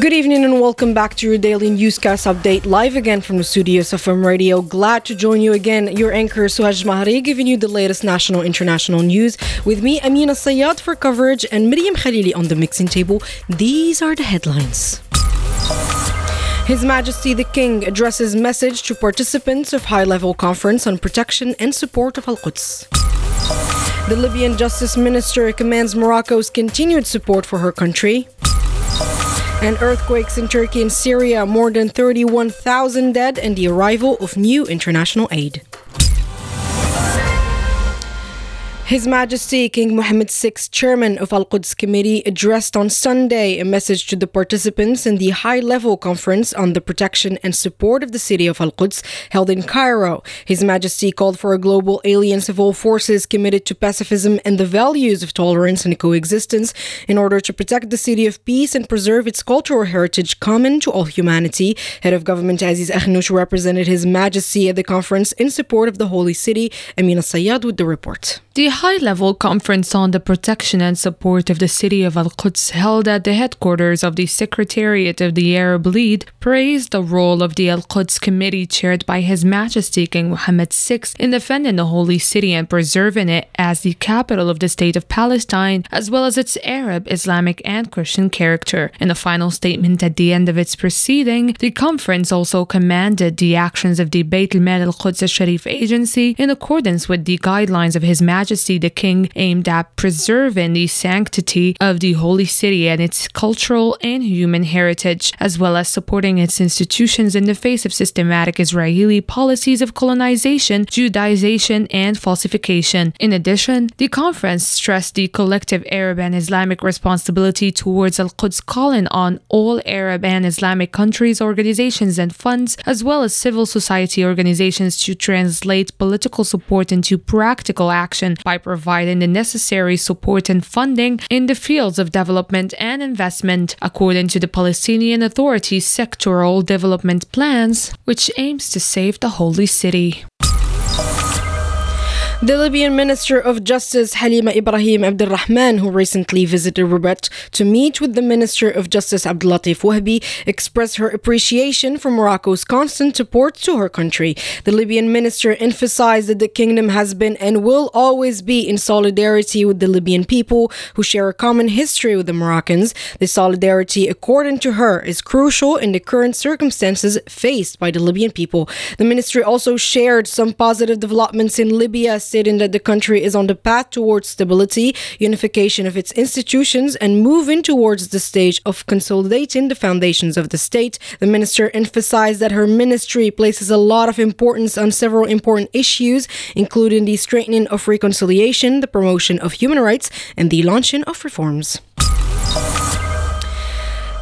Good evening and welcome back to your daily newscast update live again from the studios of FM Radio. Glad to join you again. Your anchor Suhaj Mahari giving you the latest national international news with me Amina Sayad for coverage and Miriam Khalili on the mixing table. These are the headlines. His Majesty the King addresses message to participants of high-level conference on protection and support of Al-Quds. The Libyan Justice Minister commands Morocco's continued support for her country. And earthquakes in Turkey and Syria, more than 31,000 dead, and the arrival of new international aid. His Majesty King Mohammed VI, chairman of Al Quds Committee, addressed on Sunday a message to the participants in the high level conference on the protection and support of the city of Al Quds held in Cairo. His Majesty called for a global alliance of all forces committed to pacifism and the values of tolerance and coexistence in order to protect the city of peace and preserve its cultural heritage common to all humanity. Head of Government Aziz Akhannouch represented His Majesty at the conference in support of the Holy City. Amina Sayad with the report. The high level conference on the protection and support of the city of Al Quds, held at the headquarters of the Secretariat of the Arab League, praised the role of the Al Quds Committee chaired by His Majesty King Mohammed VI in defending the holy city and preserving it as the capital of the state of Palestine, as well as its Arab, Islamic, and Christian character. In a final statement at the end of its proceeding, the conference also commanded the actions of the Beit al-Mal al-Quds al-Sharif agency in accordance with the guidelines of His Majesty Majesty the King aimed at preserving the sanctity of the holy city and its cultural and human heritage, as well as supporting its institutions in the face of systematic Israeli policies of colonization, Judaization, and falsification. In addition, the conference stressed the collective Arab and Islamic responsibility towards Al Quds, calling on all Arab and Islamic countries, organizations, and funds, as well as civil society organizations, to translate political support into practical action by providing the necessary support and funding in the fields of development and investment, according to the Palestinian Authority's sectoral development plans, which aims to save the holy city. The Libyan Minister of Justice Halima Ibrahim Abdulrahman, who recently visited Rabat to meet with the Minister of Justice Abdulatif Wahbi, expressed her appreciation for Morocco's constant support to her country. The Libyan minister emphasized that the kingdom has been and will always be in solidarity with the Libyan people who share a common history with the Moroccans. This solidarity, according to her, is crucial in the current circumstances faced by the Libyan people. The ministry also shared some positive developments in Libya stating that the country is on the path towards stability, unification of its institutions, and moving towards the stage of consolidating the foundations of the state. The minister emphasized that her ministry places a lot of importance on several important issues, including the strengthening of reconciliation, the promotion of human rights, and the launching of reforms.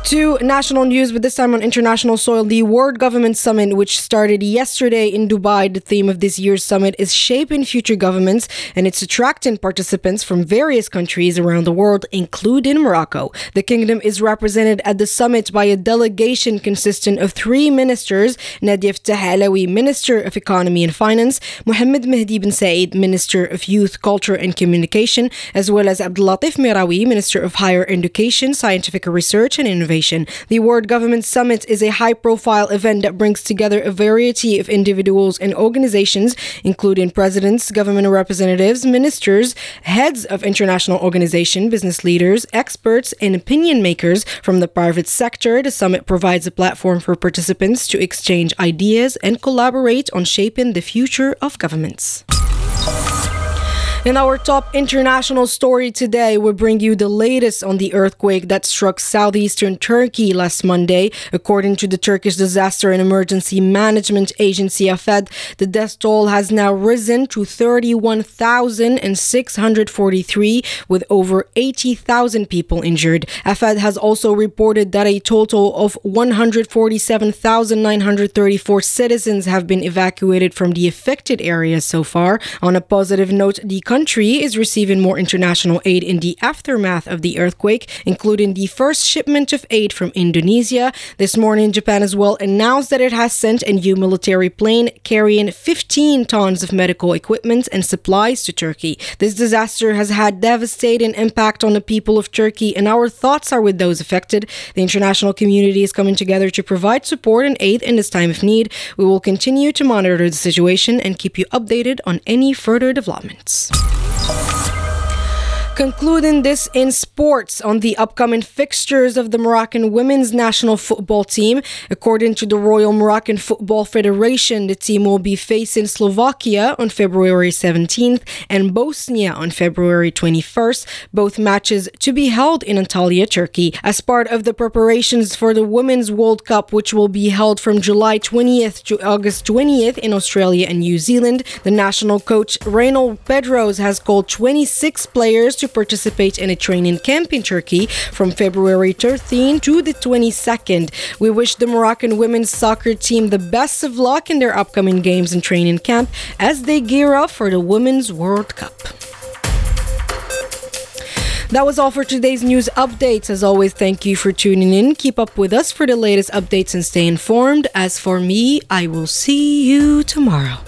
To national news, but this time on international soil, the World Government Summit, which started yesterday in Dubai. The theme of this year's summit is shaping future governments, and it's attracting participants from various countries around the world, including Morocco. The kingdom is represented at the summit by a delegation consisting of three ministers Nadia Fattah Alawi, Minister of Economy and Finance, Mohammed Mehdi bin Said, Minister of Youth, Culture and Communication, as well as Abdulatif Mirawi, Minister of Higher Education, Scientific Research and Innovation. The World Government Summit is a high profile event that brings together a variety of individuals and organizations, including presidents, government representatives, ministers, heads of international organizations, business leaders, experts, and opinion makers from the private sector. The summit provides a platform for participants to exchange ideas and collaborate on shaping the future of governments. In our top international story today, we bring you the latest on the earthquake that struck southeastern Turkey last Monday. According to the Turkish Disaster and Emergency Management Agency, AFAD, the death toll has now risen to 31,643, with over 80,000 people injured. AFAD has also reported that a total of 147,934 citizens have been evacuated from the affected areas so far. On a positive note, the country country is receiving more international aid in the aftermath of the earthquake, including the first shipment of aid from Indonesia. This morning, Japan as well announced that it has sent a new military plane carrying 15 tons of medical equipment and supplies to Turkey. This disaster has had devastating impact on the people of Turkey, and our thoughts are with those affected. The international community is coming together to provide support and aid in this time of need. We will continue to monitor the situation and keep you updated on any further developments. Música Concluding this in sports on the upcoming fixtures of the Moroccan women's national football team. According to the Royal Moroccan Football Federation, the team will be facing Slovakia on February 17th and Bosnia on February 21st, both matches to be held in Antalya, Turkey. As part of the preparations for the Women's World Cup, which will be held from July 20th to August 20th in Australia and New Zealand, the national coach Reynald Pedros has called 26 players participate in a training camp in Turkey from February 13 to the 22nd. We wish the Moroccan women's soccer team the best of luck in their upcoming games and training camp as they gear up for the Women's World Cup. That was all for today's news updates. As always, thank you for tuning in. Keep up with us for the latest updates and stay informed. As for me, I will see you tomorrow.